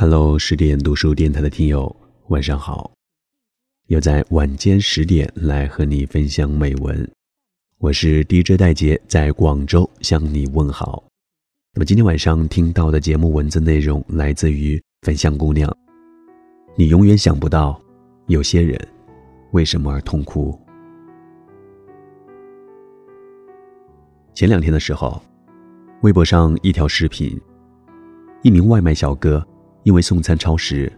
Hello，十点读书电台的听友，晚上好！又在晚间十点来和你分享美文，我是 DJ 戴杰，在广州向你问好。那么今天晚上听到的节目文字内容来自于分享姑娘，你永远想不到，有些人为什么而痛哭。前两天的时候，微博上一条视频，一名外卖小哥。因为送餐超时，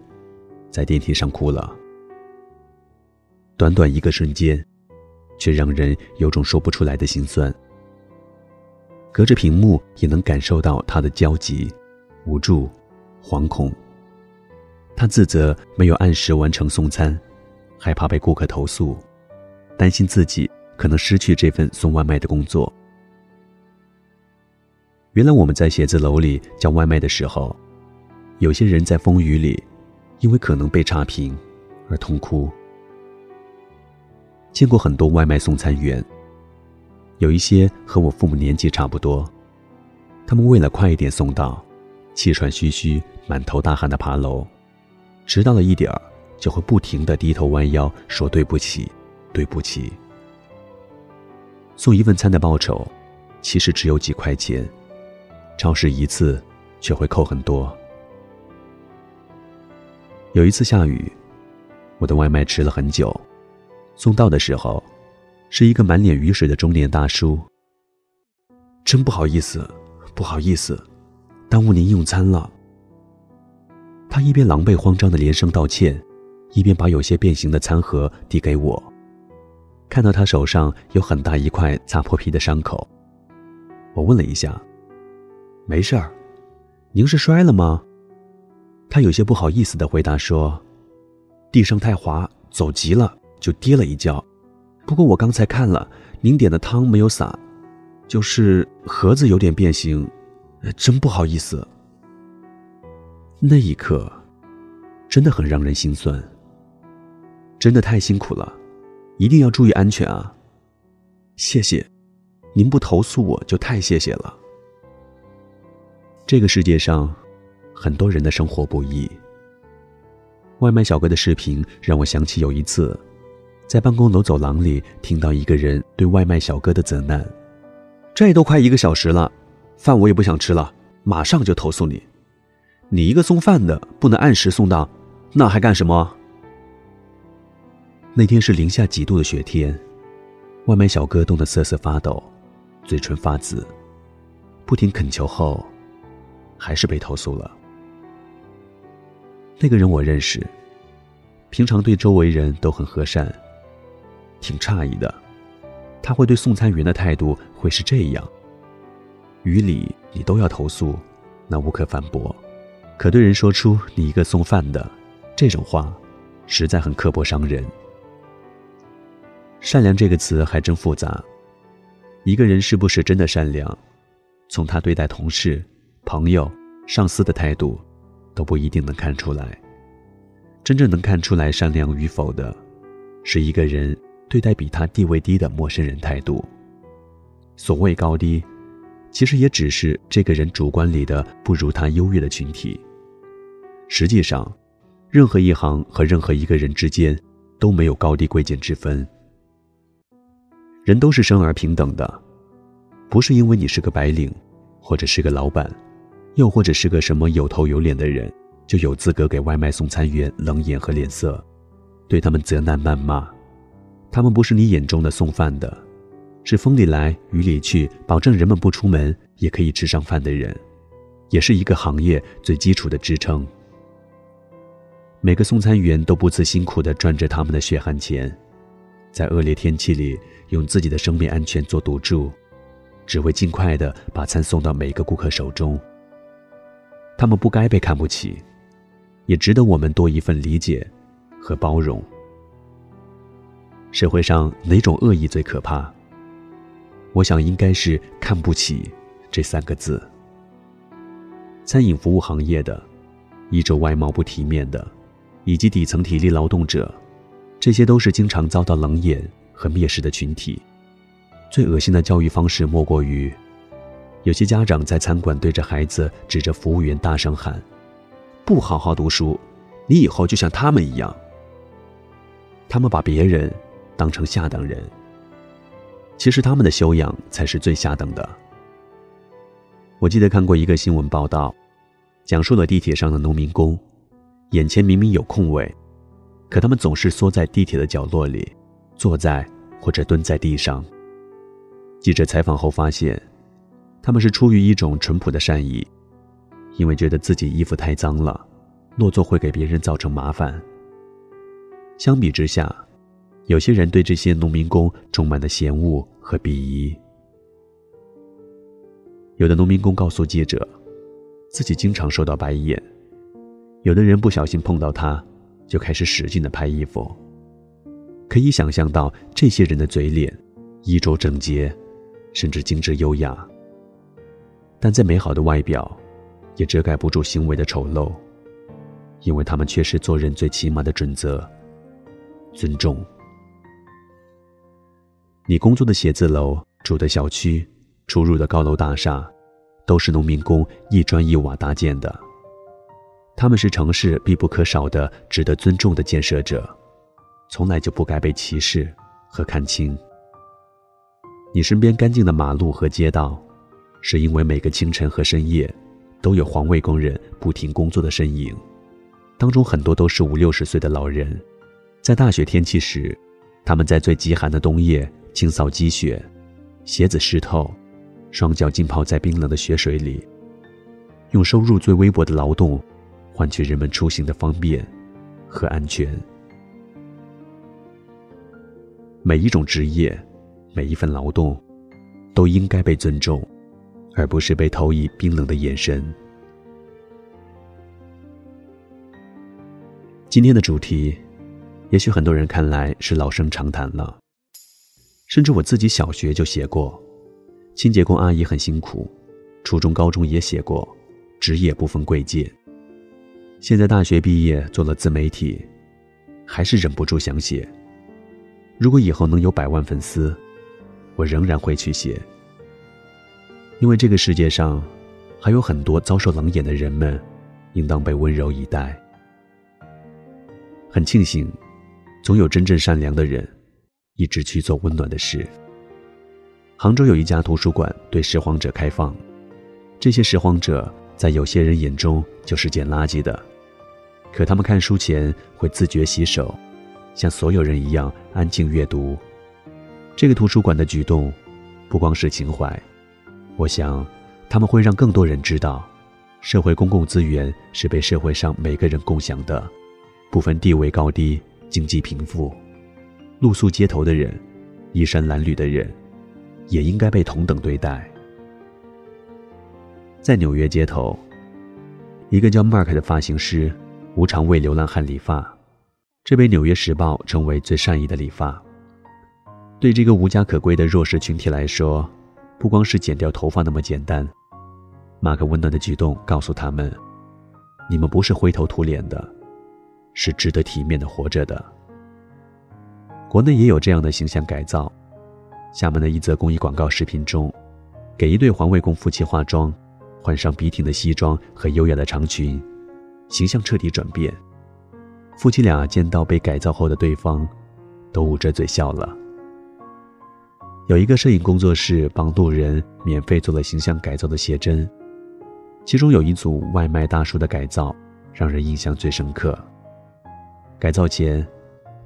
在电梯上哭了。短短一个瞬间，却让人有种说不出来的心酸。隔着屏幕也能感受到他的焦急、无助、惶恐。他自责没有按时完成送餐，害怕被顾客投诉，担心自己可能失去这份送外卖的工作。原来我们在写字楼里叫外卖的时候。有些人在风雨里，因为可能被差评而痛哭。见过很多外卖送餐员，有一些和我父母年纪差不多，他们为了快一点送到，气喘吁吁、满头大汗的爬楼，迟到了一点儿就会不停的低头弯腰说对不起，对不起。送一份餐的报酬，其实只有几块钱，超时一次却会扣很多。有一次下雨，我的外卖迟了很久，送到的时候，是一个满脸雨水的中年大叔。真不好意思，不好意思，耽误您用餐了。他一边狼狈慌张的连声道歉，一边把有些变形的餐盒递给我。看到他手上有很大一块擦破皮的伤口，我问了一下：“没事儿，您是摔了吗？”他有些不好意思的回答说：“地上太滑，走急了就跌了一跤。不过我刚才看了，您点的汤没有洒，就是盒子有点变形，真不好意思。”那一刻，真的很让人心酸。真的太辛苦了，一定要注意安全啊！谢谢，您不投诉我就太谢谢了。这个世界上。很多人的生活不易。外卖小哥的视频让我想起有一次，在办公楼走廊里听到一个人对外卖小哥的责难：“这都快一个小时了，饭我也不想吃了，马上就投诉你！你一个送饭的不能按时送到，那还干什么？”那天是零下几度的雪天，外卖小哥冻得瑟瑟发抖，嘴唇发紫，不停恳求后，还是被投诉了。那个人我认识，平常对周围人都很和善。挺诧异的，他会对送餐员的态度会是这样。于理你都要投诉，那无可反驳。可对人说出你一个送饭的这种话，实在很刻薄伤人。善良这个词还真复杂，一个人是不是真的善良，从他对待同事、朋友、上司的态度。都不一定能看出来。真正能看出来善良与否的，是一个人对待比他地位低的陌生人态度。所谓高低，其实也只是这个人主观里的不如他优越的群体。实际上，任何一行和任何一个人之间都没有高低贵贱之分。人都是生而平等的，不是因为你是个白领，或者是个老板。又或者是个什么有头有脸的人，就有资格给外卖送餐员冷眼和脸色，对他们责难谩骂。他们不是你眼中的送饭的，是风里来雨里去，保证人们不出门也可以吃上饭的人，也是一个行业最基础的支撑。每个送餐员都不辞辛苦地赚着他们的血汗钱，在恶劣天气里用自己的生命安全做赌注，只为尽快地把餐送到每个顾客手中。他们不该被看不起，也值得我们多一份理解和包容。社会上哪种恶意最可怕？我想应该是“看不起”这三个字。餐饮服务行业的，衣着外貌不体面的，以及底层体力劳动者，这些都是经常遭到冷眼和蔑视的群体。最恶心的教育方式莫过于。有些家长在餐馆对着孩子指着服务员大声喊：“不好好读书，你以后就像他们一样。他们把别人当成下等人，其实他们的修养才是最下等的。我记得看过一个新闻报道，讲述了地铁上的农民工，眼前明明有空位，可他们总是缩在地铁的角落里，坐在或者蹲在地上。记者采访后发现，他们是出于一种淳朴的善意，因为觉得自己衣服太脏了，落座会给别人造成麻烦。相比之下，有些人对这些农民工充满了嫌恶和鄙夷。有的农民工告诉记者，自己经常受到白眼，有的人不小心碰到他，就开始使劲的拍衣服。可以想象到这些人的嘴脸，衣着整洁，甚至精致优雅。但再美好的外表，也遮盖不住行为的丑陋，因为他们缺失做人最起码的准则——尊重。你工作的写字楼，住的小区。出入的高楼大厦，都是农民工一砖一瓦搭建的。他们是城市必不可少的、值得尊重的建设者，从来就不该被歧视和看轻。你身边干净的马路和街道，是因为每个清晨和深夜，都有环卫工人不停工作的身影，当中很多都是五六十岁的老人。在大雪天气时，他们在最极寒的冬夜清扫积雪，鞋子湿透。双脚浸泡在冰冷的雪水里，用收入最微薄的劳动，换取人们出行的方便和安全。每一种职业，每一份劳动，都应该被尊重，而不是被投以冰冷的眼神。今天的主题，也许很多人看来是老生常谈了，甚至我自己小学就写过。清洁工阿姨很辛苦，初中、高中也写过，职业不分贵贱。现在大学毕业做了自媒体，还是忍不住想写。如果以后能有百万粉丝，我仍然会去写。因为这个世界上，还有很多遭受冷眼的人们，应当被温柔以待。很庆幸，总有真正善良的人，一直去做温暖的事。杭州有一家图书馆对拾荒者开放，这些拾荒者在有些人眼中就是捡垃圾的，可他们看书前会自觉洗手，像所有人一样安静阅读。这个图书馆的举动，不光是情怀，我想，他们会让更多人知道，社会公共资源是被社会上每个人共享的，不分地位高低、经济贫富，露宿街头的人，衣衫褴褛的人。也应该被同等对待。在纽约街头，一个叫 Mark 的发型师无偿为流浪汉理发，这被《纽约时报》称为最善意的理发。对这个无家可归的弱势群体来说，不光是剪掉头发那么简单。马克温暖的举动告诉他们：“你们不是灰头土脸的，是值得体面的活着的。”国内也有这样的形象改造。厦门的一则公益广告视频中，给一对环卫工夫妻化妆，换上笔挺的西装和优雅的长裙，形象彻底转变。夫妻俩见到被改造后的对方，都捂着嘴笑了。有一个摄影工作室帮路人免费做了形象改造的写真，其中有一组外卖大叔的改造，让人印象最深刻。改造前，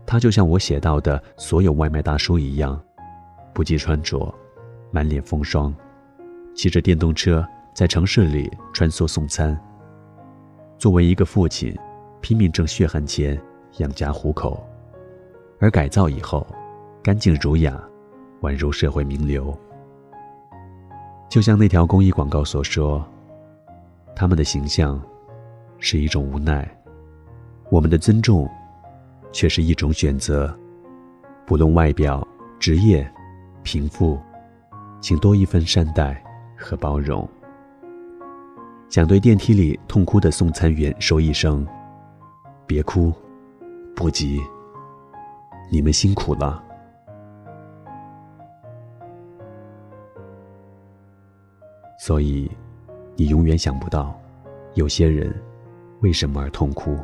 他就像我写到的所有外卖大叔一样。不计穿着，满脸风霜，骑着电动车在城市里穿梭送餐。作为一个父亲，拼命挣血汗钱养家糊口，而改造以后，干净儒雅，宛如社会名流。就像那条公益广告所说，他们的形象是一种无奈，我们的尊重却是一种选择。不论外表、职业。贫富，请多一份善待和包容。想对电梯里痛哭的送餐员说一声：“别哭，不急，你们辛苦了。”所以，你永远想不到，有些人为什么而痛哭？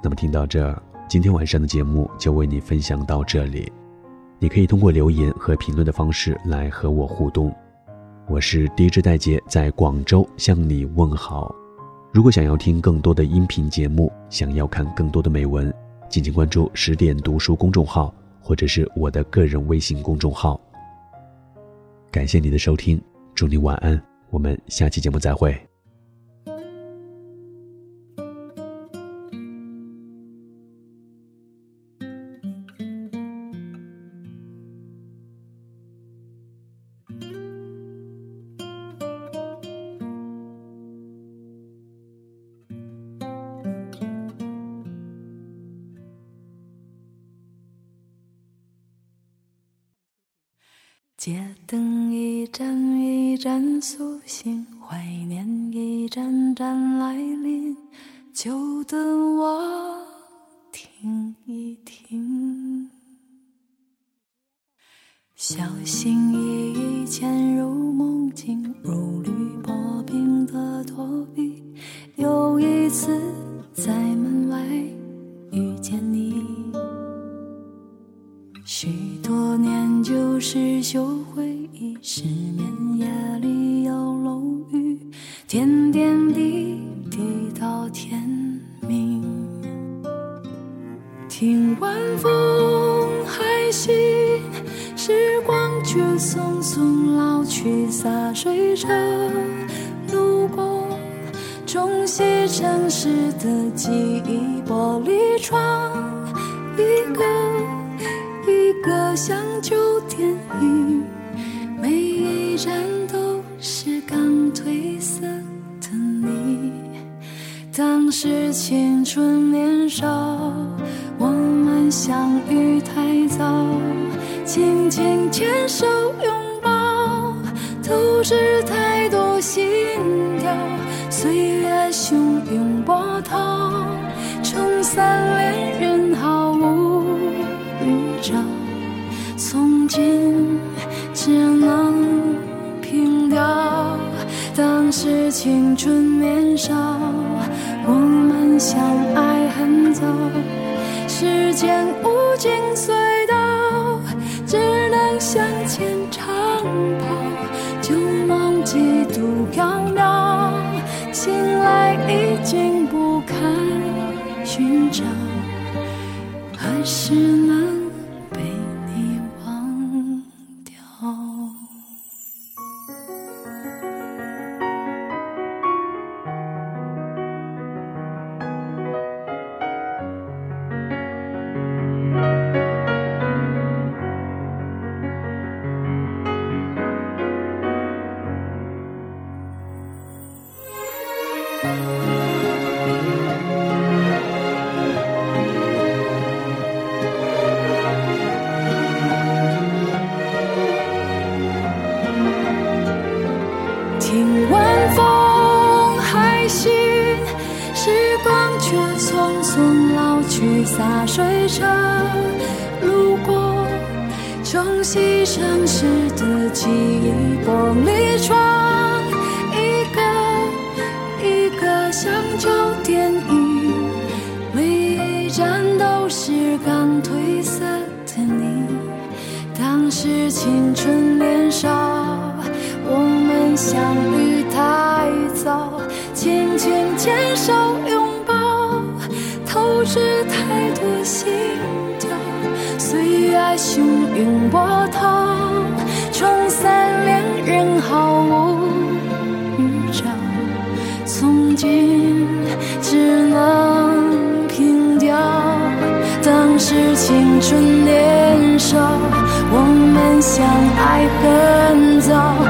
那么听到这儿，今天晚上的节目就为你分享到这里。你可以通过留言和评论的方式来和我互动。我是 DJ 戴杰，在广州向你问好。如果想要听更多的音频节目，想要看更多的美文，敬请关注十点读书公众号，或者是我的个人微信公众号。感谢你的收听，祝你晚安，我们下期节目再会。街灯一盏一一阵苏醒，怀念一阵阵来临，就等我听一听。小心翼翼潜入梦境，如履薄冰的躲避，洒水车路过，冲洗城市的记忆，玻璃窗一个一。个像旧电影，每一站都是刚褪色的你。当时青春年少，我们相遇太早，紧紧牵手拥抱，都是太多心跳。岁月汹涌波涛，冲散恋人毫无预兆。从今只能凭吊当时青春年少，我们相爱很早，时间无尽隧道，只能向前长跑，几度飘渺，醒来已经不堪寻找，何时能？水车路过，冲洗城市的记忆，玻璃窗一个一个像旧电影，每一站都是刚褪色的你，当时青春年少。我们相遇太早，轻轻牵手拥抱，透支太多心跳。岁月汹涌波涛，冲散恋人毫无预兆。从今只能凭吊当时青春年少，我们相爱很早。